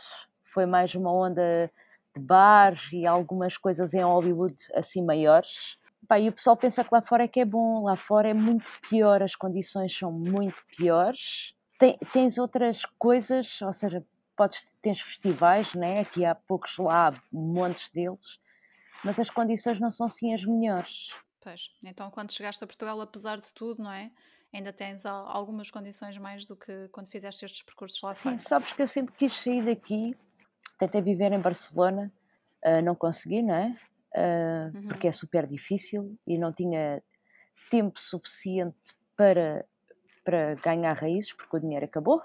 Speaker 2: foi mais uma onda de bares e algumas coisas em Hollywood assim maiores. Pá, e o pessoal pensa que lá fora é que é bom, lá fora é muito pior, as condições são muito piores. Tem, tens outras coisas, ou seja, podes, tens festivais, né? aqui há poucos lá, montes deles, mas as condições não são assim as melhores.
Speaker 1: Pois, então quando chegaste a Portugal, apesar de tudo, não é? Ainda tens algumas condições mais do que quando fizeste estes percursos lá fora.
Speaker 2: Sim, sabes que eu sempre quis sair daqui, tentei viver em Barcelona, uh, não consegui, não é? Uh, uhum. Porque é super difícil e não tinha tempo suficiente para, para ganhar raízes, porque o dinheiro acabou.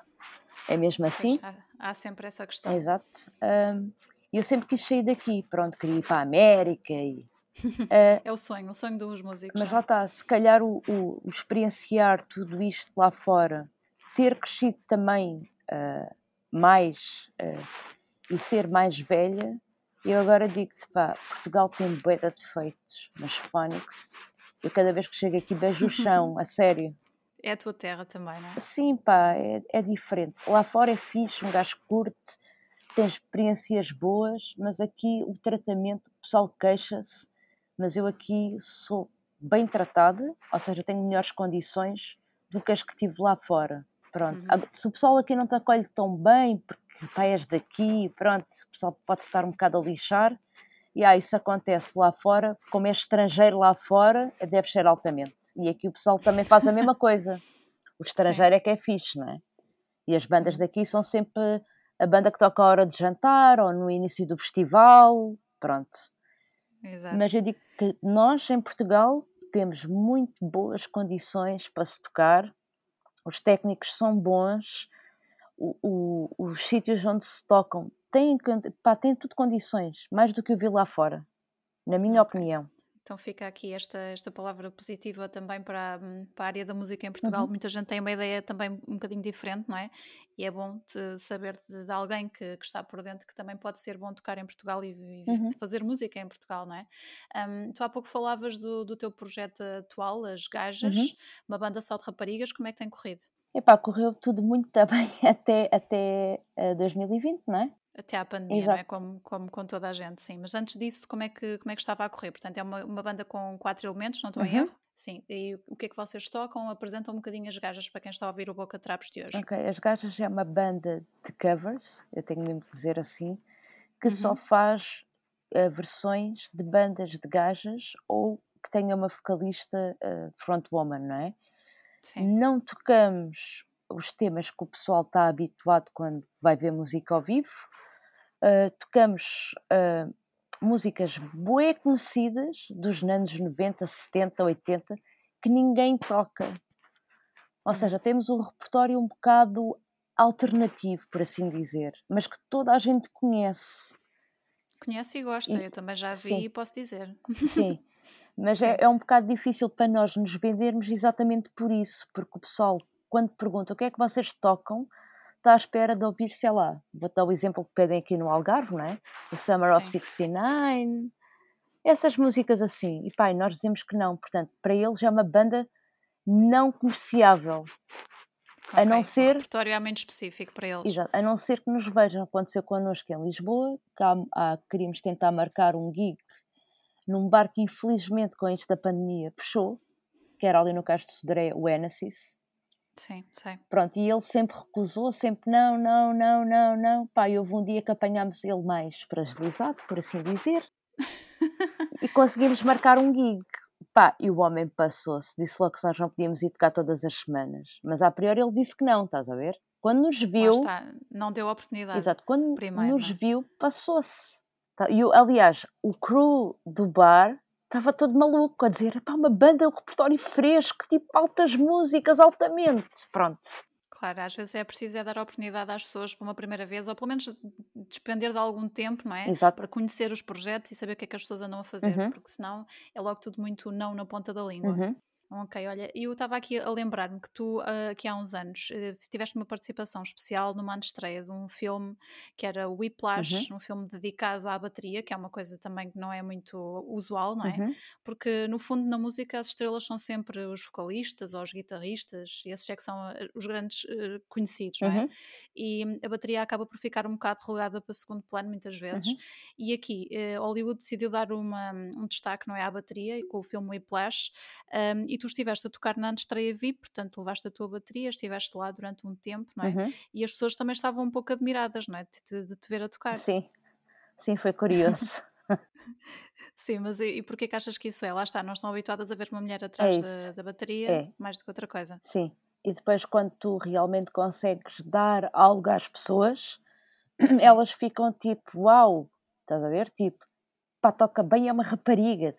Speaker 2: É mesmo assim.
Speaker 1: Pois, há, há, sempre essa questão.
Speaker 2: exato. Uh, eu sempre quis sair daqui, pronto, queria ir para a América e
Speaker 1: é, é o sonho, o sonho dos músicos.
Speaker 2: Mas lá está, se calhar o, o, o experienciar tudo isto lá fora, ter crescido também uh, mais uh, e ser mais velha, eu agora digo-te, pá, Portugal tem bué de defeitos, mas Phonics, eu cada vez que chego aqui beijo o chão, a sério.
Speaker 1: É a tua terra também, não é?
Speaker 2: Sim, pá, é, é diferente. Lá fora é fixe, um gajo curte, tem experiências boas, mas aqui o tratamento, o pessoal queixa-se mas eu aqui sou bem tratada, ou seja, tenho melhores condições do que as que tive lá fora. Pronto. Uhum. Se o pessoal aqui não te acolhe tão bem, porque pá, és daqui, pronto, o pessoal pode estar um bocado a lixar, e ah, isso acontece lá fora, como é estrangeiro lá fora, deve ser altamente. E aqui o pessoal também faz a mesma coisa. O estrangeiro Sim. é que é fixe, não é? E as bandas uhum. daqui são sempre a banda que toca a hora de jantar ou no início do festival, pronto.
Speaker 1: Exato.
Speaker 2: Mas eu digo que nós em Portugal temos muito boas condições para se tocar, os técnicos são bons, o, o, os sítios onde se tocam têm, pá, têm tudo condições, mais do que eu vi lá fora, na minha opinião.
Speaker 1: Então fica aqui esta, esta palavra positiva também para, hum, para a área da música em Portugal. Uhum. Muita gente tem uma ideia também um bocadinho diferente, não é? E é bom saber de, de alguém que, que, está por dentro que também pode ser bom tocar em Portugal e, e uhum. fazer música em Portugal, não é? Um, tu há pouco falavas do, do teu projeto atual, As Gajas, uhum. uma banda só de raparigas, como é que tem corrido?
Speaker 2: Epá, correu tudo muito bem até, até 2020, não é?
Speaker 1: Até à pandemia, não é? Como, como com toda a gente, sim. Mas antes disso, como é que, como é que estava a correr? Portanto, é uma, uma banda com quatro elementos, não estou uhum. em erro? Sim. E o que é que vocês tocam? Apresentam um bocadinho as gajas para quem está a ouvir o Boca Trapos de hoje.
Speaker 2: Ok, as gajas é uma banda de covers, eu tenho mesmo que dizer assim, que uhum. só faz uh, versões de bandas de gajas ou que tenha uma vocalista uh, frontwoman, não é? Sim. Não tocamos os temas que o pessoal está habituado quando vai ver música ao vivo, uh, tocamos uh, músicas bué conhecidas dos anos 90, 70, 80 que ninguém toca. Ou seja, temos um repertório um bocado alternativo, por assim dizer, mas que toda a gente conhece.
Speaker 1: Conhece e gosta, e, eu também já vi sim, e posso dizer.
Speaker 2: Sim, mas sim. É, é um bocado difícil para nós nos vendermos exatamente por isso, porque o pessoal, quando pergunta o que é que vocês tocam, está à espera de ouvir, sei lá, vou dar o exemplo que pedem aqui no Algarve, não é? O Summer of
Speaker 1: Sim.
Speaker 2: 69, essas músicas assim. E e nós dizemos que não, portanto, para eles é uma banda não comerciável, a não.
Speaker 1: O
Speaker 2: ser,
Speaker 1: repertório é muito específico para eles.
Speaker 2: exato, a não ser que nos vejam. Aconteceu connosco em Lisboa, que há, há- queríamos tentar marcar um gig num bar que infelizmente com isto da pandemia fechou, que era ali no Cais de Sodré, o Enesis.
Speaker 1: Sim, sei.
Speaker 2: Pronto, e ele sempre recusou, sempre não, não, não, não, não. Pá, e houve um dia que apanhámos ele mais fragilizado, por assim dizer, e conseguimos marcar um gig. Pá, e o homem passou-se, disse logo que nós não podíamos ir tocar todas as semanas. Mas a priori ele disse que não, estás a ver? Quando nos viu,
Speaker 1: está, não deu oportunidade.
Speaker 2: exato, quando
Speaker 1: primeiro,
Speaker 2: nos
Speaker 1: é?
Speaker 2: viu, passou-se. Tá, E, aliás, o crew do bar estava todo maluco a dizer, pá, uma banda, um repertório fresco, tipo altas músicas, altamente. Pronto,
Speaker 1: Claro, às vezes é preciso é dar oportunidade às pessoas para uma primeira vez, ou pelo menos despender de algum tempo, não é?
Speaker 2: exato.
Speaker 1: Para conhecer os projetos e saber o que é que as pessoas andam a fazer,
Speaker 2: Uhum,
Speaker 1: porque senão é logo tudo muito não na ponta da língua.
Speaker 2: uhum,
Speaker 1: Ok, olha, eu estava aqui a lembrar-me que tu, ah, aqui há uns anos, eh, tiveste uma participação especial numa estreia de um filme que era o
Speaker 2: uhum,
Speaker 1: Whiplash, um filme dedicado à bateria, que é uma coisa também que não é muito usual, não é?
Speaker 2: uhum.
Speaker 1: Porque no fundo na música as estrelas são sempre os vocalistas ou os guitarristas, e esses é que são ah, os grandes eh, conhecidos, não é?
Speaker 2: Uhum,
Speaker 1: E hum, a bateria acaba por ficar um bocado relegada para segundo plano muitas vezes.
Speaker 2: uhum,
Speaker 1: E aqui, eh, Hollywood decidiu dar uma, um destaque, não é, à bateria, com o filme Whiplash, um, e tu estiveste a tocar na estreia VIP, portanto levaste a tua bateria, estiveste lá durante um tempo, não é?
Speaker 2: uhum.
Speaker 1: E as pessoas também estavam um pouco admiradas, não é, de, te- de te ver a tocar.
Speaker 2: Sim, sim, foi curioso.
Speaker 1: Sim, mas e, e porquê que achas que isso é? Lá está, não estão habituadas a ver uma mulher
Speaker 2: É
Speaker 1: atrás
Speaker 2: isso,
Speaker 1: da, da bateria
Speaker 2: é,
Speaker 1: mais do que outra coisa.
Speaker 2: sim. E depois, quando tu realmente consegues dar algo às pessoas,
Speaker 1: Sim,
Speaker 2: elas ficam tipo, uau, estás a ver? Tipo, pá, toca bem, é uma rapariga.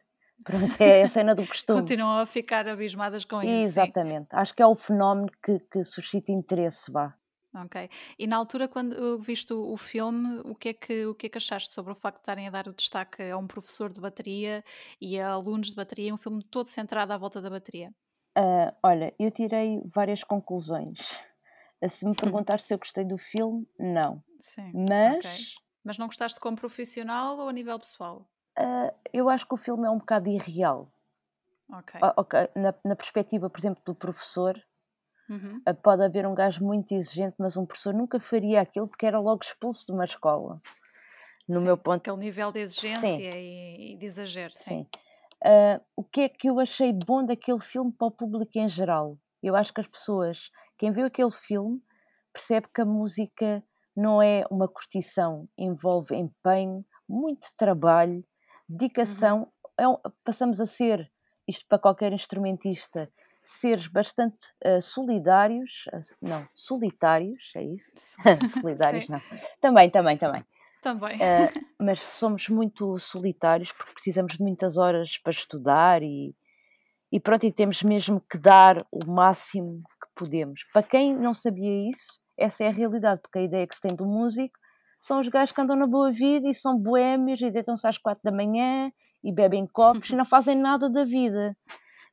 Speaker 2: É a cena do costume.
Speaker 1: continuam a ficar abismadas com isso, sim.
Speaker 2: Exatamente. Acho que é o fenómeno que, que suscita interesse, vá.
Speaker 1: Ok. E na altura, quando uh, viste o, filme, o que, é que, o que é que achaste sobre o facto de estarem a dar o destaque a um professor de bateria e a alunos de bateria, um filme todo centrado à volta da bateria?
Speaker 2: Ah, olha, eu tirei várias conclusões. Se me perguntar se eu gostei do filme, não.
Speaker 1: Sim.
Speaker 2: Mas
Speaker 1: Mas não gostaste como profissional ou a nível pessoal?
Speaker 2: Ah, eu acho que o filme é um bocado irreal.
Speaker 1: Ok.
Speaker 2: Ah, ok, Na, na perspectiva, por exemplo, do professor,
Speaker 1: Uhum.
Speaker 2: ah, pode haver um gajo muito exigente, mas um professor nunca faria aquilo porque era logo expulso de uma escola. No meu
Speaker 1: Sim,
Speaker 2: ponto,
Speaker 1: aquele nível de
Speaker 2: sim,
Speaker 1: exigência e, e de exagero, sim.
Speaker 2: sim. Ah, o que é que eu achei bom daquele filme para o público em geral? Eu acho que as pessoas, quem viu aquele filme, percebe que a música não é uma curtição, envolve empenho, muito trabalho,
Speaker 1: Uhum.
Speaker 2: dedicação. É um- passamos a ser, isto para qualquer instrumentista, seres bastante ah, solidários, ah, não, solitários, é isso? solidários,
Speaker 1: Sim,
Speaker 2: não. Também, também, também.
Speaker 1: também.
Speaker 2: Ah, mas somos muito solitários porque precisamos de muitas horas para estudar e, e pronto, e temos mesmo que dar o máximo que podemos. Para quem não sabia isso, essa é a realidade, porque a ideia que se tem do músico são os gajos que andam na boa vida e são boémios e deitam-se às quatro da manhã e bebem copos e não fazem nada da vida.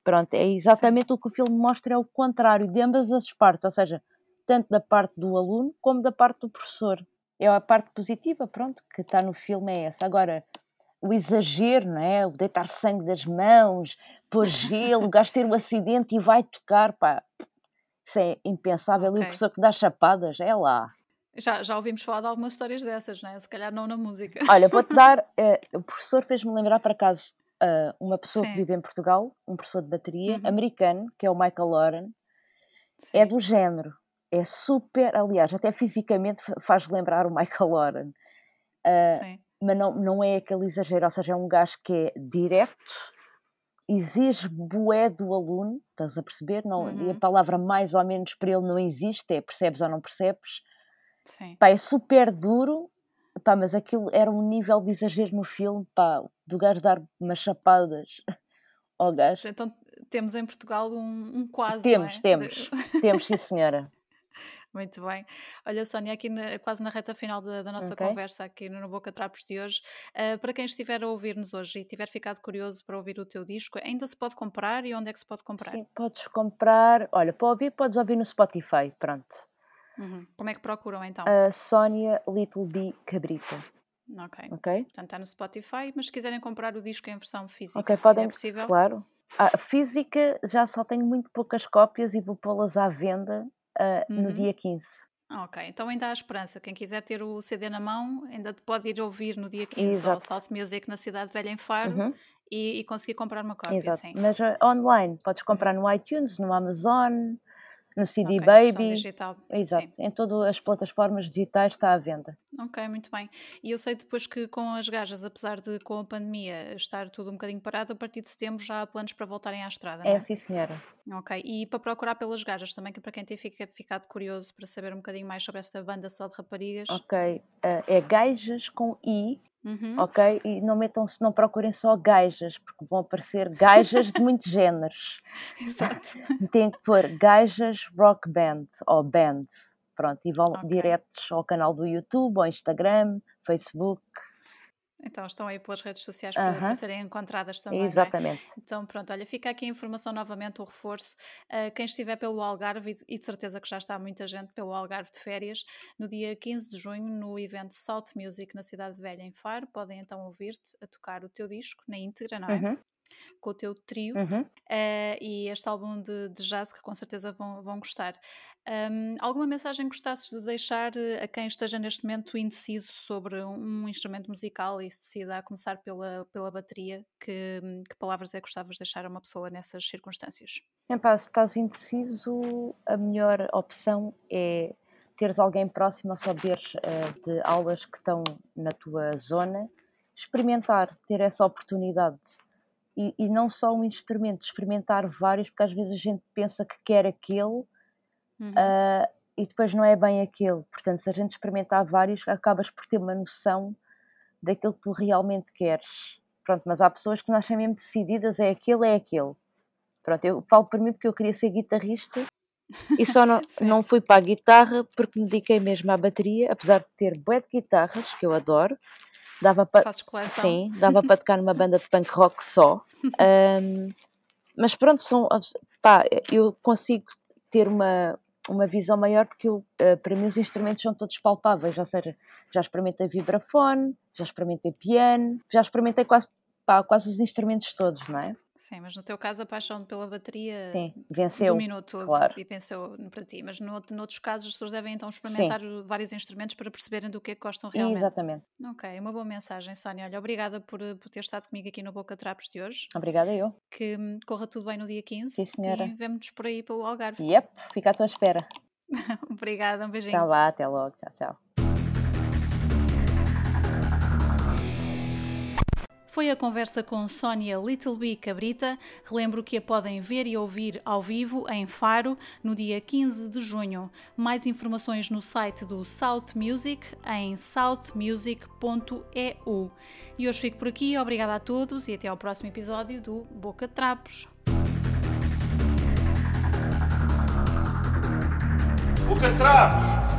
Speaker 2: Pronto, é
Speaker 1: Sim,
Speaker 2: exatamente o que o filme mostra, é o contrário de ambas as partes, ou seja, tanto da parte do aluno como da parte do professor. É a parte positiva, pronto, que está no filme é essa. Agora, o exagero, não é? O deitar sangue das mãos, pôr gelo, o gajo ter um acidente e vai tocar, pá, isso é impensável. E o professor que dá chapadas, é lá.
Speaker 1: Já, já ouvimos falar de algumas histórias dessas, não é? Se calhar não na música.
Speaker 2: Olha, vou-te dar, eh, o professor fez-me lembrar, por acaso, ah, uma pessoa que
Speaker 1: Sim.
Speaker 2: vive em Portugal, um professor de bateria,
Speaker 1: Uhum.
Speaker 2: americano, que é o Michael Loren, é
Speaker 1: Sim.
Speaker 2: do género, é super, aliás, até fisicamente fa- faz lembrar o Michael Loren, Ah,
Speaker 1: Sim.
Speaker 2: mas não, não é aquele exagero, ou seja, é um gajo que é direto, exige bué do aluno, estás a perceber? Não, e a
Speaker 1: Uhum.
Speaker 2: palavra mais ou menos para ele não existe, é percebes ou não percebes.
Speaker 1: Sim.
Speaker 2: Pá, é super duro, pá, mas aquilo era um nível de exagero no filme, pá, do gajo dar umas chapadas ao gajo.
Speaker 1: Então temos em Portugal um, um quase,
Speaker 2: Temos,
Speaker 1: é?
Speaker 2: temos, temos, sim senhora.
Speaker 1: Muito bem. Olha, Sónia, aqui na- quase na reta final da, da nossa
Speaker 2: Ok?
Speaker 1: conversa aqui no Boca Trapos de hoje, eh, para quem estiver a ouvir-nos hoje e tiver ficado curioso para ouvir o teu disco, ainda se pode comprar e onde é que se pode comprar?
Speaker 2: Sim, podes comprar, olha, para ouvir, podes ouvir no Spotify, pronto.
Speaker 1: Uhum. Como é que procuram então?
Speaker 2: A Sónia Little B Cabrita.
Speaker 1: Ok.
Speaker 2: Ok?
Speaker 1: Portanto, está no Spotify, mas se quiserem comprar o disco em versão física,
Speaker 2: Ok, podem.
Speaker 1: é possível?
Speaker 2: Claro. A física já só tenho muito poucas cópias e vou pô-las à venda no
Speaker 1: Uhum.
Speaker 2: dia 15.
Speaker 1: Ok, então ainda há esperança. Quem quiser ter o CD na mão, ainda pode ir ouvir no dia 15 ao
Speaker 2: Exato.
Speaker 1: South Music na Cidade Velha em Faro
Speaker 2: Uhum,
Speaker 1: e, e conseguir comprar uma cópia,
Speaker 2: exato.
Speaker 1: sim.
Speaker 2: Mas ah, online, podes comprar
Speaker 1: Uhum.
Speaker 2: no iTunes, no Amazon, no CD
Speaker 1: Ok, na versão
Speaker 2: Baby.
Speaker 1: digital.
Speaker 2: Exato.
Speaker 1: Sim.
Speaker 2: Em todas as plataformas digitais está à venda.
Speaker 1: Ok, muito bem. E eu sei depois que com as gajas, apesar de com a pandemia estar tudo um bocadinho parado, a partir de setembro já há planos para voltarem à estrada, não
Speaker 2: É
Speaker 1: é?
Speaker 2: sim, senhora.
Speaker 1: Ok, e para procurar pelas gajas também, que para quem tem fica- ficado curioso para saber um bocadinho mais sobre esta banda só de raparigas.
Speaker 2: Ok. ah, é gajas com I,
Speaker 1: Uhum.
Speaker 2: ok? E não metam se não procurem só gajas, porque vão aparecer gajas de muitos géneros.
Speaker 1: Exato.
Speaker 2: Tem que pôr gajas rock band ou band. Pronto, e vão
Speaker 1: Ok.
Speaker 2: diretos ao canal do YouTube, ao Instagram, Facebook.
Speaker 1: Então estão aí pelas redes sociais para, para serem encontradas também, é?
Speaker 2: exatamente.
Speaker 1: Então, pronto, olha, fica aqui a informação novamente, o reforço. Uh, quem estiver pelo Algarve, e e de certeza que já está muita gente pelo Algarve de férias, no dia 15 de junho, no evento South Music na Cidade Velha, em Faro, podem então ouvir-te a tocar o teu disco na íntegra, não é?
Speaker 2: Uhum,
Speaker 1: Com o teu trio.
Speaker 2: uhum.
Speaker 1: Uh, e este álbum de, de jazz que com certeza vão, vão gostar. Um, alguma mensagem que gostasses de deixar uh, a quem esteja neste momento indeciso sobre um instrumento musical e se decida a começar pela, pela bateria? Que, que palavras é que gostavas de deixar a uma pessoa nessas circunstâncias?
Speaker 2: Epá, se estás indeciso, a melhor opção é teres alguém próximo a saberes eh, de aulas que estão na tua zona, experimentar, ter essa oportunidade. E, e não só um instrumento, experimentar vários, porque às vezes a gente pensa que quer aquele
Speaker 1: Uhum.
Speaker 2: ah, e depois não é bem aquele. Portanto, se a gente experimentar vários, acabas por ter uma noção daquilo que tu realmente queres. Pronto, mas há pessoas que nascem mesmo decididas, é aquele, é aquele. Pronto, eu falo por mim porque eu queria ser guitarrista e só não, não fui para a guitarra porque me dediquei mesmo à bateria, apesar de ter bué de guitarras, que eu adoro, dava para,
Speaker 1: Fazes coleção?
Speaker 2: sim, dava para tocar numa banda de punk rock só. Ahm, mas pronto, são, pá, eu consigo ter uma, uma visão maior porque eu, eh, para mim os instrumentos são todos palpáveis, ou seja, já experimentei vibrafone, já experimentei piano, já experimentei quase, pá, quase os instrumentos todos, não é?
Speaker 1: Sim, mas no teu caso a paixão pela bateria
Speaker 2: Sim, venceu,
Speaker 1: dominou tudo
Speaker 2: claro.
Speaker 1: e pensou para ti, mas no, noutros casos as pessoas devem então experimentar vários instrumentos para perceberem do que é que gostam realmente.
Speaker 2: Exatamente.
Speaker 1: Ok, uma boa mensagem, Sónia. Olha, obrigada por, por ter estado comigo aqui no Boca Trapos de hoje.
Speaker 2: Obrigada eu.
Speaker 1: Que hum, corra tudo bem no dia 15
Speaker 2: Sim, senhora.
Speaker 1: e vemo-nos por aí pelo Algarve.
Speaker 2: Yep, fica à tua espera.
Speaker 1: obrigada, um beijinho.
Speaker 2: Então vá, até logo. Tchau, tchau.
Speaker 1: Foi a conversa com Sónia Little B Cabrita. Relembro que a podem ver e ouvir ao vivo em Faro no dia 15 de junho. Mais informações no site do South Music em southmusic.eu. E hoje fico por aqui. Obrigada a todos e até ao próximo episódio do Boca de Trapos.
Speaker 3: Boca de Trapos!